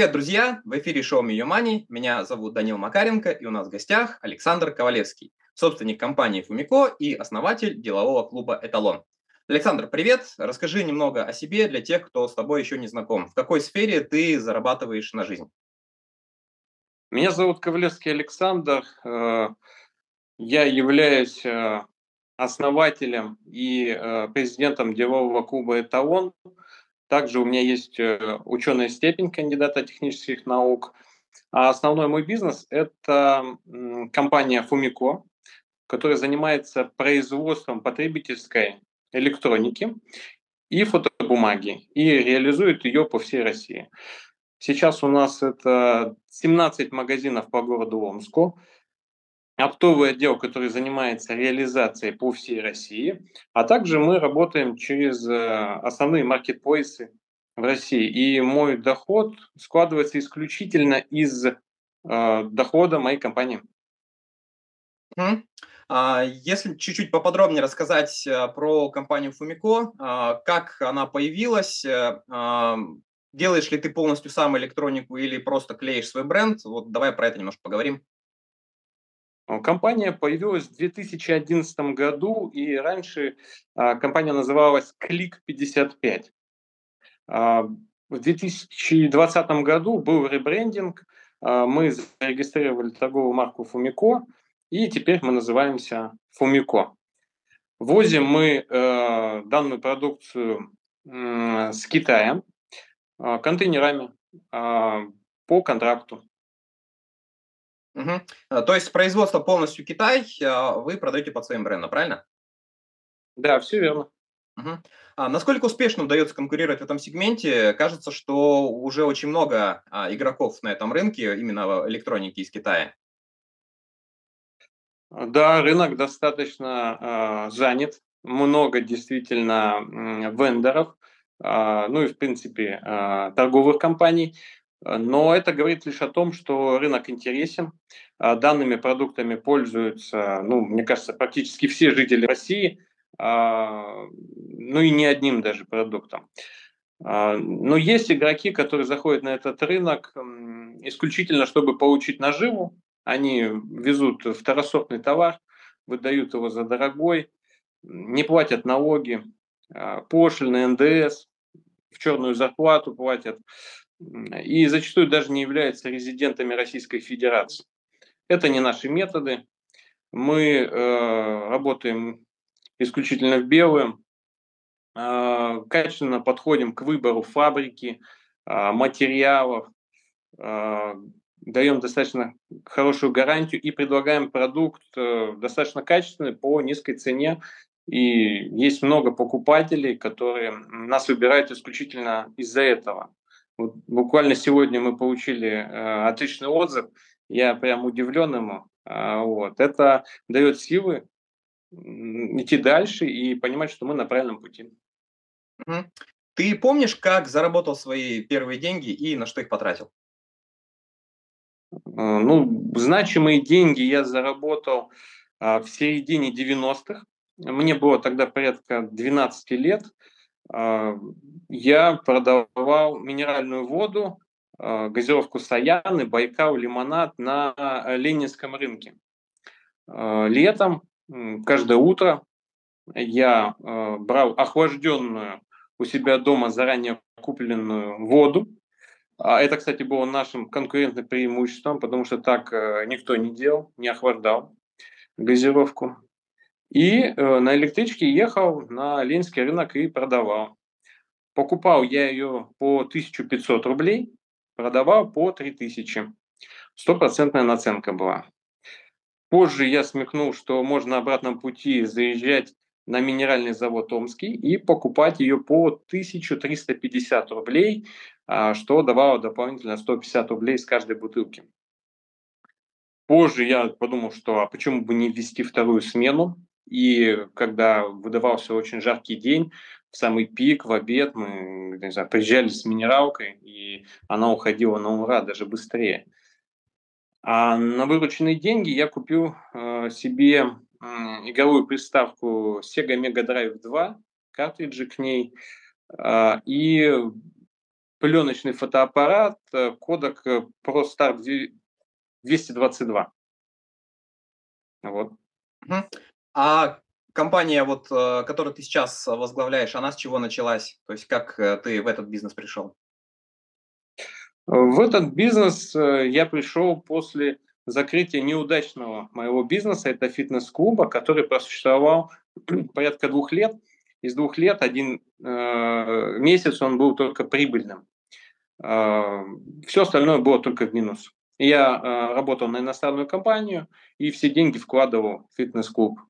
Привет, друзья! В эфире шоу Мию Money. Меня зовут Данил Макаренко, и у нас в гостях Александр Ковалевский, собственник компании Фумико и основатель делового клуба «Эталон». Александр, привет! Расскажи немного о себе для тех, кто с тобой еще не знаком. В какой сфере ты зарабатываешь на жизнь? Меня зовут Ковалевский Александр. Э, я являюсь э, основателем и э, президентом делового клуба «Эталон». Также у меня есть э, ученая степень кандидата технических наук. А основной мой бизнес – это компания Фумико, которая занимается производством потребительской электроники и фотобумаги и реализует ее по всей России. Сейчас у нас это 17 магазинов по городу Омску, оптовый отдел, который занимается реализацией по всей России, а также мы работаем через э, основные маркетплейсы в России. И мой доход складывается исключительно из э, дохода моей компании. А если чуть-чуть поподробнее рассказать э, про компанию Фумико, а, как она появилась, а, делаешь ли ты полностью сам электронику или просто клеишь свой бренд, вот давай про это немножко поговорим. Компания появилась в 2011 году, и раньше а, компания называлась Click 55. А, в 2020 году был ребрендинг, а, мы зарегистрировали торговую марку Фумико, и теперь мы называемся Фумико. Возим мы э, данную продукцию с Китая контейнерами по контракту. Угу. То есть производство полностью Китай, а, вы продаете под своим брендом, правильно? Да, все верно. Угу. А насколько успешно удается конкурировать в этом сегменте? Кажется, что уже очень много а, игроков на этом рынке, именно электроники из Китая. Да, рынок достаточно э, занят, много действительно э, вендоров, э, ну и в принципе э, торговых компаний. Но это говорит лишь о том, что рынок интересен. А, данными продуктами пользуются, ну, мне кажется, практически все жители России, а, ну и не одним даже продуктом. А, но есть игроки, которые заходят на этот рынок исключительно, чтобы получить наживу. Они везут второсортный товар, выдают его за дорогой, не платят налоги, пошлины, НДС, в черную зарплату платят и зачастую даже не являются резидентами Российской Федерации. Это не наши методы. Мы э, работаем исключительно в белую, э, качественно подходим к выбору фабрики, э, материалов, э, даем достаточно хорошую гарантию и предлагаем продукт э, достаточно качественный по низкой цене. И есть много покупателей, которые нас выбирают исключительно из-за этого. Вот буквально сегодня мы получили э, отличный отзыв. Я прям удивлен ему. А, вот. Это дает силы идти дальше и понимать, что мы на правильном пути. Ты помнишь, как заработал свои первые деньги и на что их потратил? Э, ну, значимые деньги я заработал а, в середине 90-х. Мне было тогда порядка 12 лет. А, я продавал минеральную воду, а, газировку Саяны, Байкал, лимонад на Ленинском рынке. А, летом, каждое утро я брал охлажденную у себя дома заранее купленную воду. Это, кстати, было нашим конкурентным преимуществом, потому что так э, никто не делал, не охлаждал газировку. И э, на электричке ехал на Ленинский рынок и продавал. Покупал я ее по 1500 рублей, продавал по 3000. Стопроцентная наценка была. Позже я смекнул, что можно на обратном пути заезжать на минеральный завод Омский и покупать ее по 1350 рублей, а, что давало дополнительно 150 рублей с каждой бутылки. Позже я подумал, что а почему бы не ввести вторую смену, и когда выдавался очень жаркий день, в самый пик, в обед, мы не знаю, приезжали с минералкой, и она уходила на ура даже быстрее. А на вырученные деньги я купил э, себе э, игровую приставку Sega Mega Drive 2, картриджи к ней, э, и пленочный фотоаппарат Kodak ProStar 222. Вот. А компания, вот, которую ты сейчас возглавляешь, она с чего началась? То есть как ты в этот бизнес пришел? В этот бизнес я пришел после закрытия неудачного моего бизнеса. Это фитнес-клуба, который просуществовал порядка двух лет. Из двух лет один э, месяц он был только прибыльным. Э, все остальное было только в минус. Я э, работал на иностранную компанию и все деньги вкладывал в фитнес-клуб.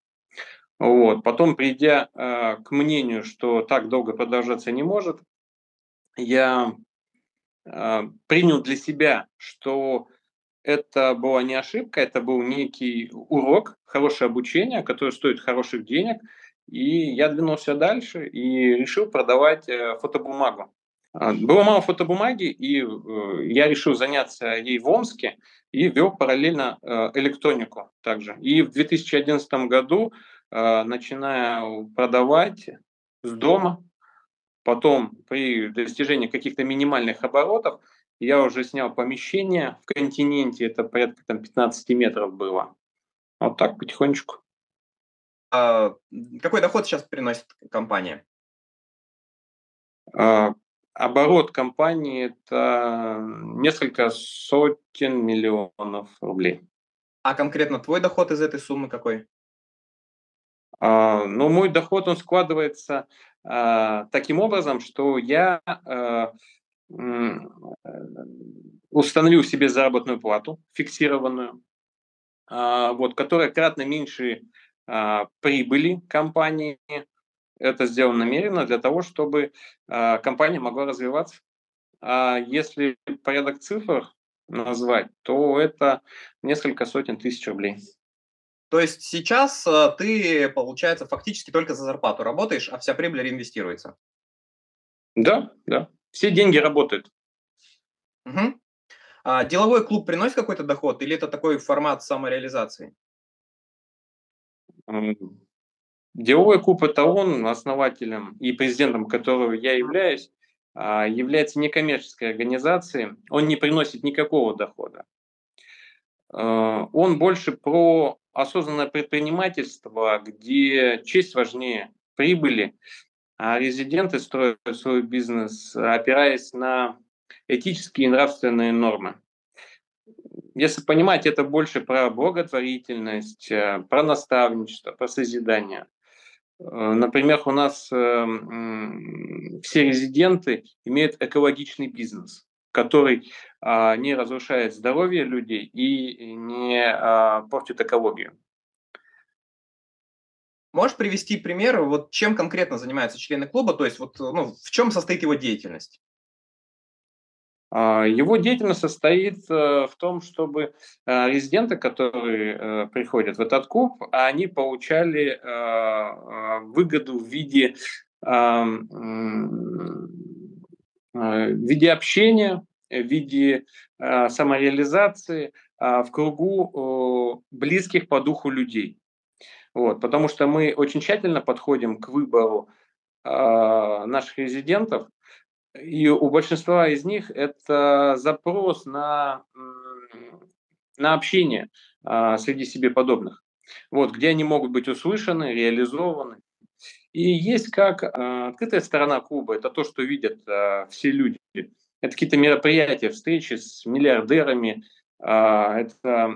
Вот. Потом, придя э, к мнению, что так долго продолжаться не может, я э, принял для себя, что это была не ошибка, это был некий урок, хорошее обучение, которое стоит хороших денег. И я двинулся дальше и решил продавать э, фотобумагу. А, было мало фотобумаги, и э, я решил заняться ей в Омске и вел параллельно э, электронику также. И в 2011 году, начиная продавать с дома, потом при достижении каких-то минимальных оборотов, я уже снял помещение в континенте, это порядка там, 15 метров было. Вот так потихонечку. А какой доход сейчас приносит компания? А, оборот компании это несколько сотен миллионов рублей. А конкретно твой доход из этой суммы какой? А, ну, мой доход, он складывается а, таким образом, что я а, установил себе заработную плату фиксированную, вот, которая кратно меньше прибыли компании. Это сделано намеренно для того, чтобы компания могла развиваться. Если порядок цифр назвать, то это несколько сотен тысяч рублей. То есть сейчас ты, получается, фактически только за зарплату работаешь, а вся прибыль реинвестируется? Да, да. Все деньги работают. Угу. А деловой клуб приносит какой-то доход или это такой формат самореализации? Деловой клуб это он, основателем и президентом которого я являюсь, а, является некоммерческой организацией. Он не приносит никакого дохода. А, он больше про осознанное предпринимательство, где честь важнее прибыли, а резиденты строят свой бизнес, опираясь на этические и нравственные нормы. Если понимать, это больше про благотворительность, э, про наставничество, про созидание. Э, например, у нас э, все резиденты имеют экологичный бизнес, который не разрушает здоровье людей и не а, портит экологию. Можешь привести пример, вот чем конкретно занимаются члены клуба, то есть вот, ну, в чем состоит его деятельность? А, его деятельность состоит э, в том, чтобы э, резиденты, которые э, приходят в этот клуб, они получали выгоду в виде, в виде общения, в виде самореализации в кругу близких по духу людей. Вот, потому что мы очень тщательно подходим к выбору наших резидентов, и у большинства из них это запрос на, на общение а, среди себе подобных. Вот, где они могут быть услышаны, реализованы. И есть как а, открытая сторона клуба, это то, что видят а, все люди. Это какие-то мероприятия, встречи с миллиардерами, а, это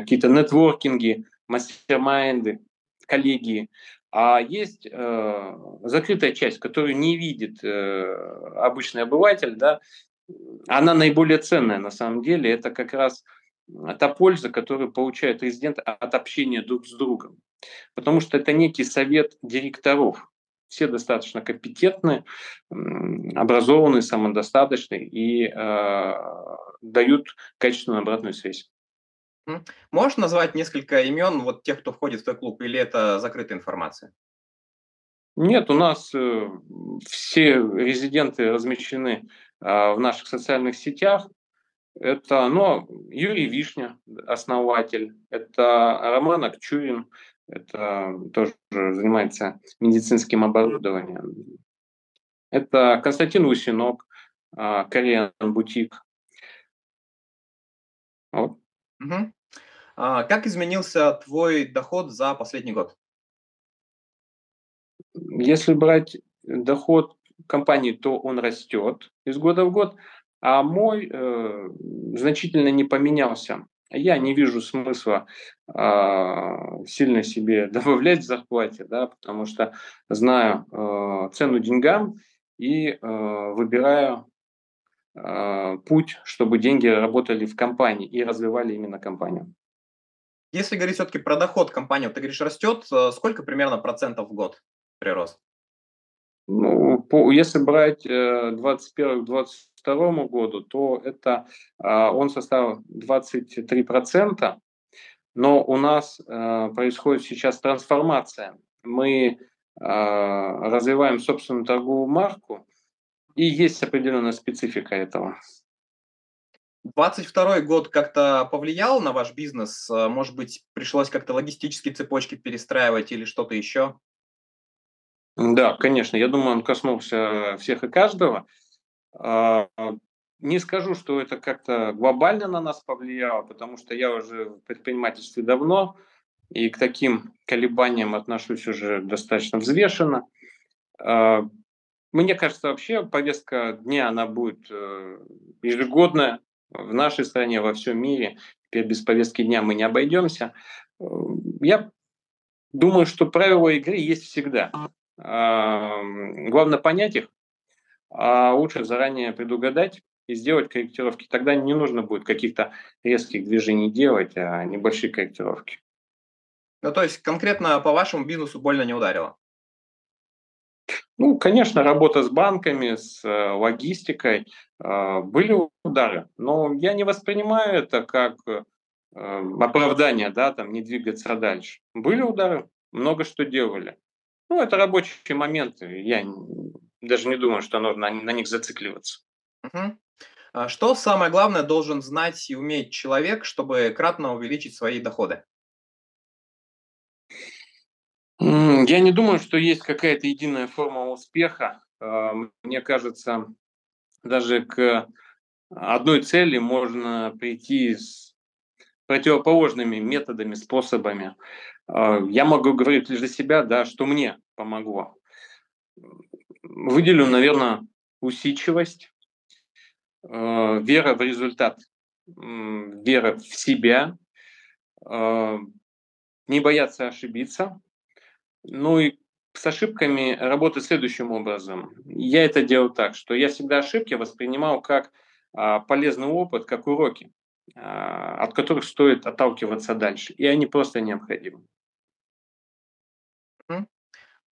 какие-то нетворкинги, мастер-майнды, коллегии. А есть э, закрытая часть, которую не видит э, обычный обыватель, да, она наиболее ценная на самом деле. Это как раз та польза, которую получает резидент от общения друг с другом. Потому что это некий совет директоров. Все достаточно компетентны, образованные, самодостаточные и э, дают качественную обратную связь. Можешь назвать несколько имен вот тех, кто входит в твой клуб, или это закрытая информация? Нет, у нас э, все резиденты размещены э, в наших социальных сетях. Это ну, Юрий Вишня, основатель, это Роман Акчурин, это тоже занимается медицинским оборудованием. Это Константин Лусинок, Korean Boutique. Вот. Угу. А как изменился твой доход за последний год? Если брать доход компании, то он растет из года в год, а мой э, значительно не поменялся. Я не вижу смысла э, сильно себе добавлять в зарплате, да, потому что знаю э, цену деньгам и э, выбираю э, путь, чтобы деньги работали в компании и развивали именно компанию. Если говорить все-таки про доход компании, ты говоришь, растет, э, сколько примерно процентов в год прирост? Ну, по, если брать э, 21-22 году, то это э, он составил 23%, но у нас э, происходит сейчас трансформация. Мы э, развиваем собственную торговую марку, и есть определенная специфика этого. 22 год как-то повлиял на ваш бизнес? Может быть, пришлось как-то логистические цепочки перестраивать или что-то еще? Да, конечно. Я думаю, он коснулся всех и каждого. А, не скажу, что это как-то глобально на нас повлияло, потому что я уже в предпринимательстве давно и к таким колебаниям отношусь уже достаточно взвешенно. А, мне кажется, вообще повестка дня, она будет э, ежегодная, в нашей стране, во всем мире. Теперь без повестки дня мы не обойдемся. Э, я думаю, что правила игры есть всегда. Главное понять их, а лучше заранее предугадать и сделать корректировки. Тогда не нужно будет каких-то резких движений делать, а небольшие корректировки. Ну, то есть конкретно по вашему бизнесу больно не ударило? Ну, конечно, работа с банками, с э, логистикой, э, были удары, но я не воспринимаю это как э, оправдание, да, там, не двигаться дальше. Были удары, много что делали. Ну, это рабочие моменты, я даже не думаю, что нужно на них зацикливаться. Угу. Что самое главное должен знать и уметь человек, чтобы кратно увеличить свои доходы? Я не думаю, что есть какая-то единая форма успеха. А, мне кажется, даже к одной цели можно прийти с противоположными методами, способами. А, я могу говорить лишь за себя, да, что мне помогло. Выделю, наверное, усидчивость, а, вера в результат, вера в себя, не бояться ошибиться, ну и с ошибками работать следующим образом. Я это делал так, что я всегда ошибки воспринимал как а, полезный опыт, как уроки, а, от которых стоит отталкиваться дальше. И они просто необходимы.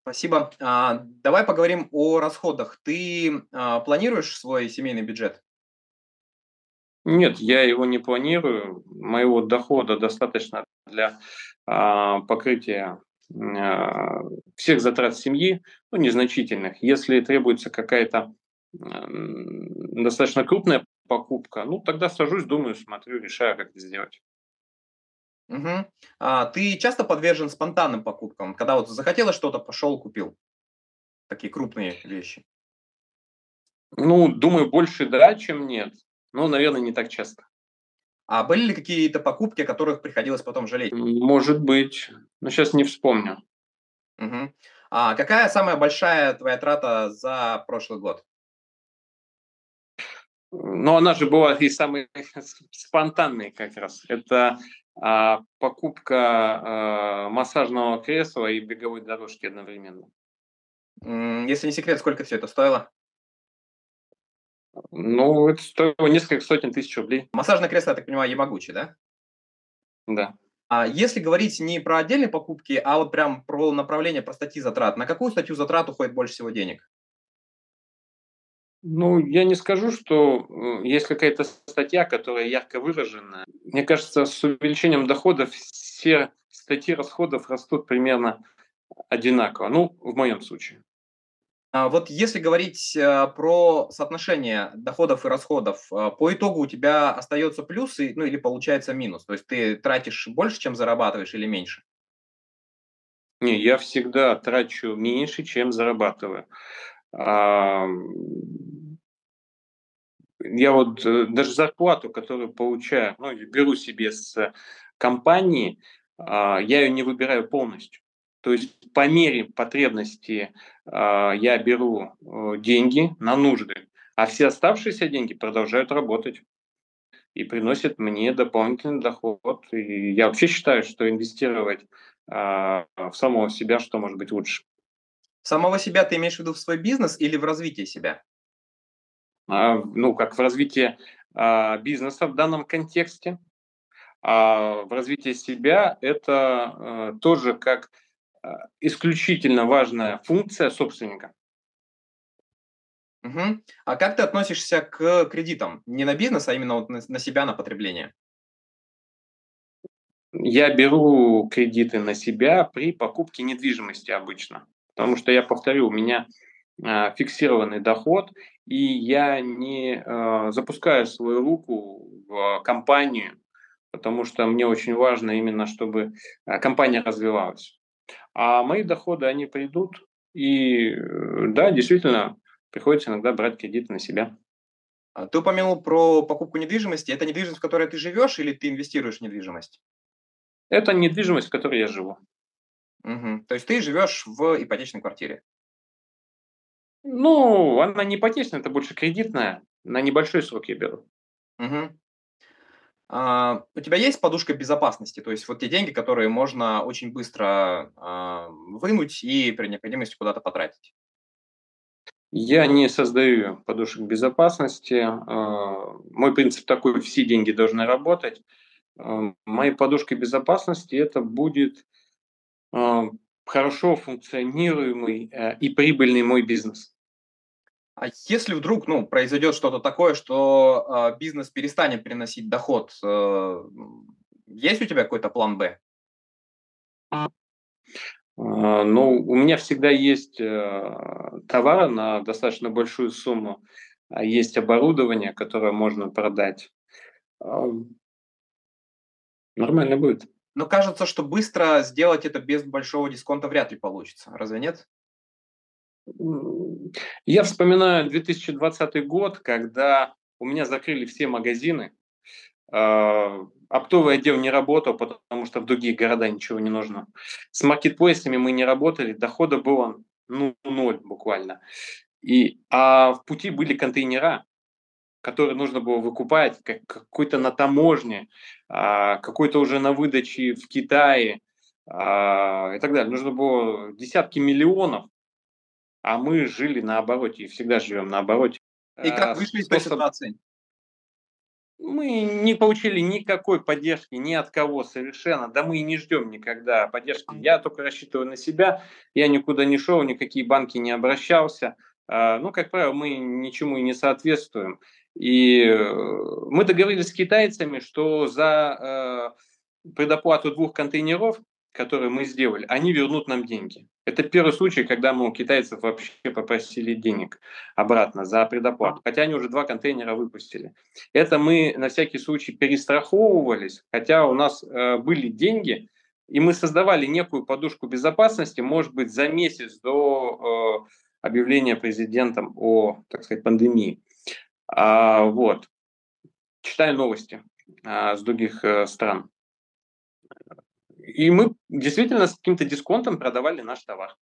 Спасибо. А, давай поговорим о расходах. Ты а, планируешь свой семейный бюджет? Нет, я его не планирую. Моего дохода достаточно для а, покрытия а, всех затрат семьи, ну, незначительных. Если требуется какая-то достаточно крупная покупка, ну, тогда сажусь, думаю, смотрю, решаю, как это сделать. Угу. А ты часто подвержен спонтанным покупкам, когда вот захотелось что-то, пошел, купил? Такие крупные вещи. Ну, думаю, больше да, чем нет. Но, наверное, не так часто. А были ли какие-то покупки, о которых приходилось потом жалеть? Может быть, но сейчас не вспомню. Угу. А какая самая большая твоя трата за прошлый год? Ну, она же была и самой спонтанной как раз. Это а, покупка а, массажного кресла и беговой дорожки одновременно. Если не секрет, сколько все это стоило? Ну, это стоило несколько сотен тысяч рублей. Массажное кресло, я так понимаю, Ямагучи, да? Да. А если говорить не про отдельные покупки, а вот прям про направление, про статьи затрат, на какую статью затрат уходит больше всего денег? Ну, я не скажу, что э, есть какая-то статья, которая ярко выражена. Мне кажется, с увеличением доходов все статьи расходов растут примерно одинаково. Ну, в моем случае. А вот если говорить э, про соотношение доходов и расходов, э, по итогу у тебя остается плюс, ну или получается минус? То есть ты тратишь больше, чем зарабатываешь или меньше? Не, я всегда трачу меньше, чем зарабатываю. Я вот э, даже зарплату, которую получаю, ну, беру себе с компании, а, я ее не выбираю полностью. То есть по мере потребности а, я беру э, деньги на нужды, а все оставшиеся деньги продолжают работать и приносят мне дополнительный доход. И я вообще считаю, что инвестировать а, в самого себя, что может быть лучше. Самого себя ты имеешь в виду в свой бизнес или в развитие себя? Ну, как в развитии бизнеса в данном контексте. А в развитии себя это э, тоже как э, исключительно важная функция собственника. Угу. А как ты относишься к кредитам? Не на бизнес, а именно вот на, на себя, на потребление? Я беру кредиты на себя при покупке недвижимости обычно. Потому что, я повторю, у меня э, фиксированный доход, и я не э, запускаю свою руку в компанию, потому что мне очень важно именно, чтобы э, компания развивалась. А мои доходы, они придут, и э, да, действительно, приходится иногда брать кредиты на себя. А ты упомянул про покупку недвижимости. Это недвижимость, в которой ты живешь, или ты инвестируешь в недвижимость? Это недвижимость, в которой я живу. Угу. То есть ты живешь в ипотечной квартире? Ну, она не ипотечная, это больше кредитная. На небольшой срок я беру. Угу. А, у тебя есть подушка безопасности, то есть вот те деньги, которые можно очень быстро а, вынуть и при необходимости куда-то потратить? Я не создаю подушек безопасности. А, мой принцип такой, все деньги должны работать. Моей подушкой безопасности это будет хорошо функционируемый и прибыльный мой бизнес. А если вдруг ну, произойдет что-то такое, что э, бизнес перестанет приносить доход, э, есть у тебя какой-то план Б? А, ну, у меня всегда есть э, товары на достаточно большую сумму, а есть оборудование, которое можно продать. Э, нормально будет. Но кажется, что быстро сделать это без большого дисконта вряд ли получится. Разве нет? Я вспоминаю 2020 год, когда у меня закрыли все магазины. А, оптовый отдел не работал, потому что в другие города ничего не нужно. С маркетплейсами мы не работали, дохода было ну, ноль буквально. И, а в пути были контейнера, которые нужно было выкупать, как, какой-то на таможне, а, какой-то уже на выдаче в Китае а, и так далее. Нужно было десятки миллионов а мы жили на обороте и всегда живем на обороте. И как а, вышли из этой ситуации? Мы не получили никакой поддержки ни от кого совершенно, да мы и не ждем никогда поддержки. Я только рассчитываю на себя, я никуда не шел, никакие банки не обращался. А, ну, как правило, мы ничему и не соответствуем. И э, мы договорились с китайцами, что за э, предоплату двух контейнеров которые мы сделали, они вернут нам деньги. Это первый случай, когда мы у китайцев вообще попросили денег обратно за предоплату, хотя они уже два контейнера выпустили. Это мы на всякий случай перестраховывались, хотя у нас э, были деньги, и мы создавали некую подушку безопасности, может быть, за месяц до э, объявления президентом о, так сказать, пандемии. А, вот. Читаю новости а, с других э, стран. И мы действительно с каким-то дисконтом продавали наш товар.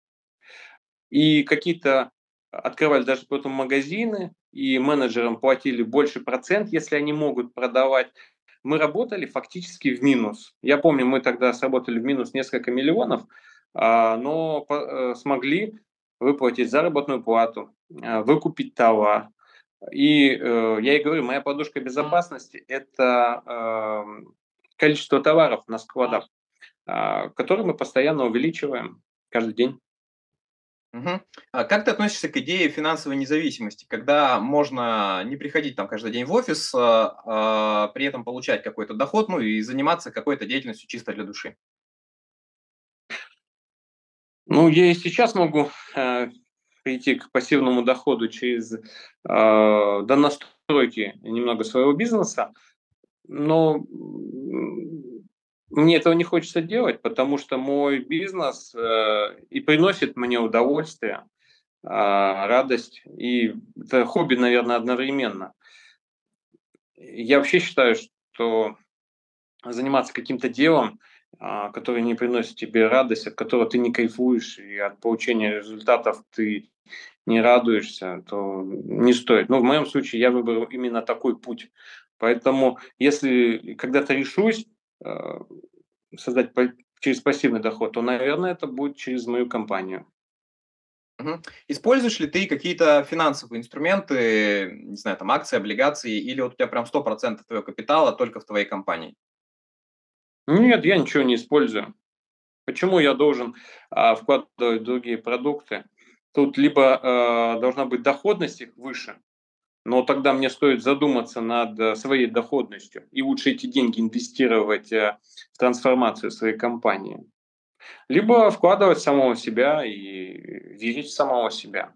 И какие-то открывали даже потом магазины, и менеджерам платили больше процент, если они могут продавать. Мы работали фактически в минус. Я помню, мы тогда сработали в минус несколько миллионов, а, но э, смогли выплатить заработную плату, э, выкупить товар. И э, я и говорю, моя подушка безопасности – это эм, количество товаров на складах. А, который мы постоянно увеличиваем каждый день. Угу. А как ты относишься к идее финансовой независимости, когда можно не приходить там каждый день в офис, а, а при этом получать какой-то доход, ну и заниматься какой-то деятельностью чисто для души? Ну, я и сейчас могу э, прийти к пассивному доходу через э, до настройки немного своего бизнеса, но мне этого не хочется делать, потому что мой бизнес э, и приносит мне удовольствие, э, радость, и это хобби, наверное, одновременно. я вообще считаю, что заниматься каким-то делом, а, которое не приносит тебе радость, от которого ты не кайфуешь, и от получения результатов ты не радуешься, то не стоит. Но в моем случае я выбрал именно такой путь. Поэтому если когда-то решусь э, создать через пассивный доход, то, наверное, это будет через мою компанию. Используешь ли ты какие-то финансовые инструменты, не знаю, там акции, облигации, или вот у тебя прям 100% твоего капитала только в твоей компании? Нет, я ничего не использую. Почему я должен а, вкладывать другие продукты? Тут либо а, должна быть доходность их выше, но тогда мне стоит задуматься над своей доходностью и лучше эти деньги инвестировать э, в трансформацию своей компании. Либо вкладывать самого себя и верить в самого себя.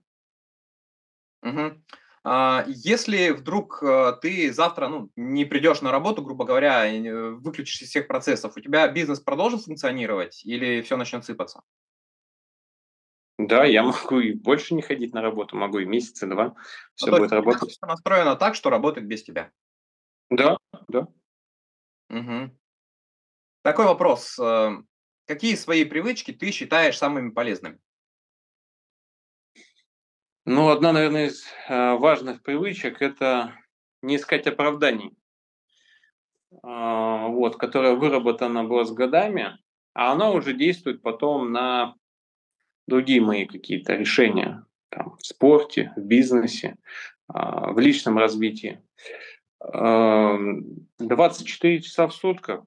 Угу. А, если вдруг э, ты завтра ну, не придешь на работу, грубо говоря, выключишь из всех процессов, у тебя бизнес продолжит функционировать или все начнет сыпаться? Да, я могу и больше не ходить на работу, могу и месяца два, все ну, будет работать. Все настроено так, что работает без тебя. Да, да. Угу. Такой вопрос. Э, какие свои привычки ты считаешь самыми полезными? Ну, одна, наверное, из э, важных привычек – это не искать оправданий, э, вот, которая выработана была с годами, а она уже действует потом на другие мои какие-то решения там, в спорте, в бизнесе, а, в личном развитии. 24 часа в сутках,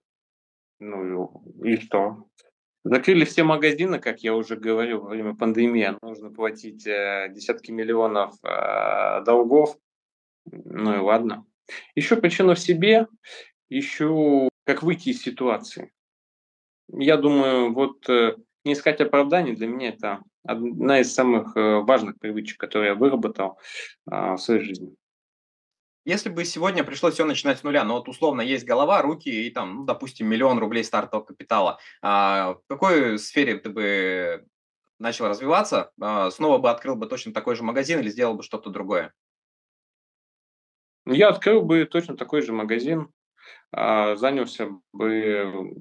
ну и что? Закрыли все магазины, как я уже говорил, во время пандемии. Нужно платить э, десятки миллионов э, долгов. Ну и ладно. Еще причина в себе, ищу, как выйти из ситуации. Я думаю, вот э, не искать оправданий для меня это одна из самых важных привычек, которые я выработал в своей жизни. Если бы сегодня пришлось все начинать с нуля, но вот условно есть голова, руки и там, ну, допустим, миллион рублей стартового капитала, а в какой сфере ты бы начал развиваться? А, снова бы открыл бы точно такой же магазин или сделал бы что-то другое? Я открыл бы точно такой же магазин, а, занялся бы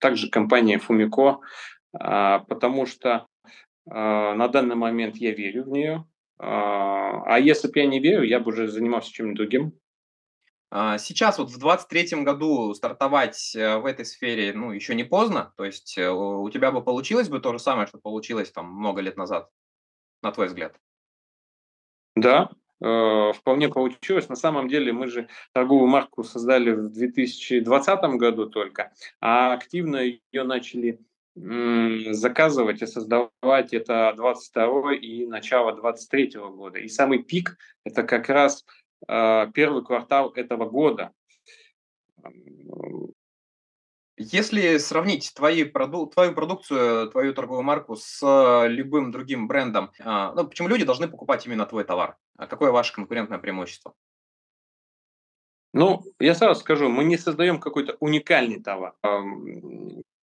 также компанией Фумико, а, потому что на данный момент я верю в нее. А, а если бы я не верю, я бы уже занимался чем-нибудь другим. Сейчас вот в 23 году стартовать э, в этой сфере, ну, еще не поздно. То есть э, у тебя бы получилось бы то же самое, что получилось там много лет назад, на твой взгляд? Да, э, вполне получилось. На самом деле мы же торговую марку создали в 2020 году только, а активно ее начали заказывать и создавать это 22 и начало 23 года. И самый пик – это как раз э, первый квартал этого года. Если сравнить твои проду твою продукцию, твою торговую марку с любым другим брендом, э, ну, почему люди должны покупать именно твой товар? А какое ваше конкурентное преимущество? Ну, я сразу скажу, мы не создаем какой-то уникальный товар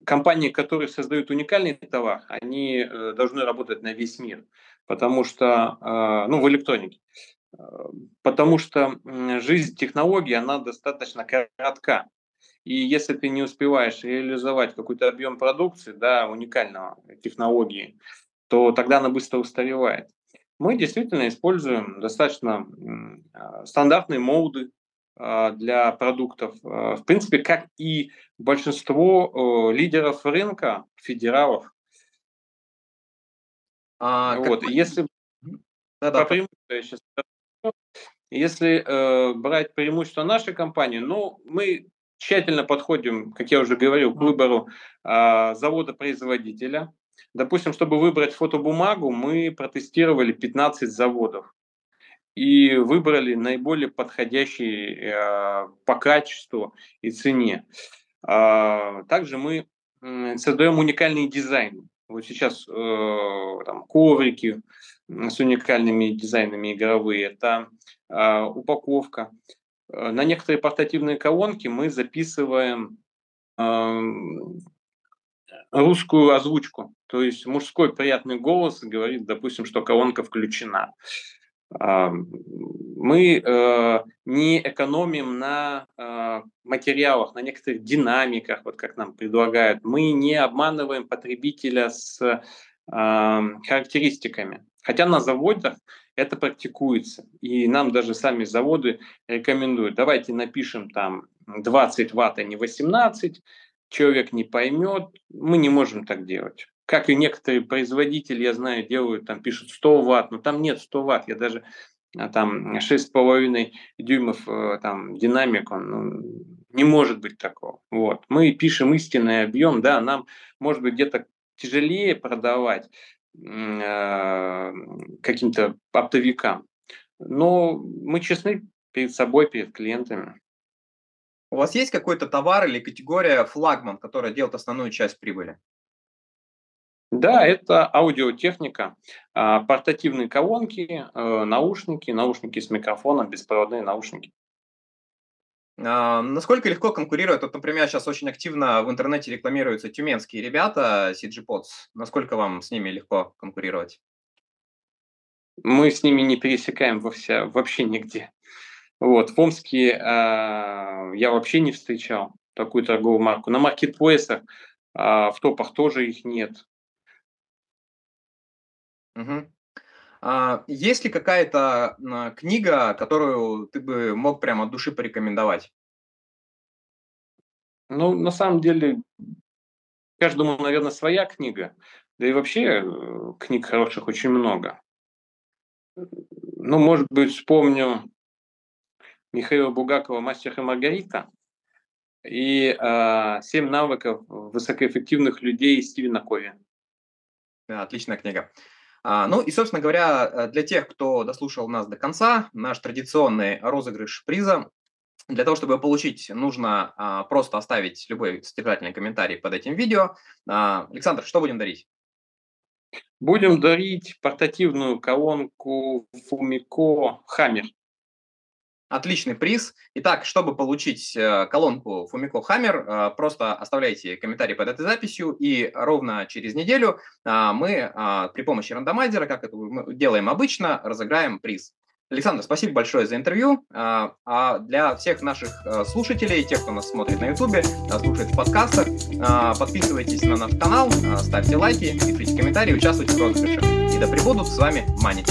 компании, которые создают уникальный товар, они э, должны работать на весь мир, потому что, э, ну, в электронике, э, потому что жизнь технологии, она достаточно коротка. И если ты не успеваешь реализовать какой-то объем продукции, да, уникального технологии, то тогда она быстро устаревает. Мы действительно используем достаточно стандартные молды, а, для продуктов. А, в принципе, как и большинство лидеров рынка, федералов. А, вот, какой... если да, да, преимущество, сейчас если э, брать преимущество нашей компании, ну, мы тщательно подходим, как я уже говорил, к выбору э, завода-производителя. Допустим, чтобы выбрать фотобумагу, мы протестировали 15 заводов и выбрали наиболее подходящий э, по качеству и цене. А, также мы создаем уникальный дизайн. Вот сейчас э, там, коврики с уникальными дизайнами игровые, это э, упаковка. Э, на некоторые портативные колонки мы записываем э, русскую озвучку. То есть мужской приятный голос говорит, допустим, что колонка включена. Мы э, не экономим на э, материалах, на некоторых динамиках, вот как нам предлагают. Мы не обманываем потребителя с характеристиками. Хотя на заводах это практикуется. И нам даже сами заводы рекомендуют. Давайте напишем там 20 ватт, а не 18. Человек не поймет. Мы не можем так делать как и некоторые производители, я знаю, делают, там пишут 100 ватт, но там нет 100 ватт, я даже а, там 6,5 дюймов э, там динамик, он ну, не может быть такого. Вот. Мы пишем истинный объем, да, нам может быть где-то тяжелее продавать э, каким-то оптовикам, но мы честны перед собой, перед клиентами. У вас есть какой-то товар или категория флагман, которая делает основную часть прибыли? Да, это аудиотехника, а, портативные колонки, э, наушники, наушники с микрофоном, беспроводные наушники. А, насколько легко конкурировать? Вот, например, сейчас очень активно в интернете рекламируются тюменские ребята, CG Pods. Насколько вам с ними легко конкурировать? Мы с ними не пересекаем вообще, вообще нигде. Вот, в Омске э, я вообще не встречал такую торговую марку. На маркетплейсах, э, в топах тоже их нет. Угу. А, есть ли какая-то а, книга, которую ты бы мог прямо от души порекомендовать? Ну, на самом деле, каждому, наверное, своя книга. Да и вообще э, книг хороших очень много. Ну, может быть, вспомню Михаила Бугакова «Мастер и Маргарита» и э, «Семь навыков высокоэффективных людей» Стивена Кови. Да, отличная книга. А, ну и, собственно говоря, э, для тех, кто дослушал нас до конца, наш традиционный розыгрыш приза. Для того, чтобы получить, нужно а, просто оставить любой содержательный комментарий под этим видео. А, Александр, что будем дарить? Будем дарить портативную колонку Fumiko Hammer. Отличный приз. Итак, чтобы получить э, колонку Fumiko Hammer, э, просто оставляйте комментарий под этой записью, и ровно через неделю э, мы при помощи рандомайзера, как это мы делаем обычно, разыграем приз. Александр, спасибо большое за интервью. А для всех наших слушателей, тех, кто нас смотрит на YouTube, слушает в подкастах, подписывайтесь на наш канал, ставьте лайки, пишите комментарии, участвуйте в розыгрыше. И да пребудут с вами Мани.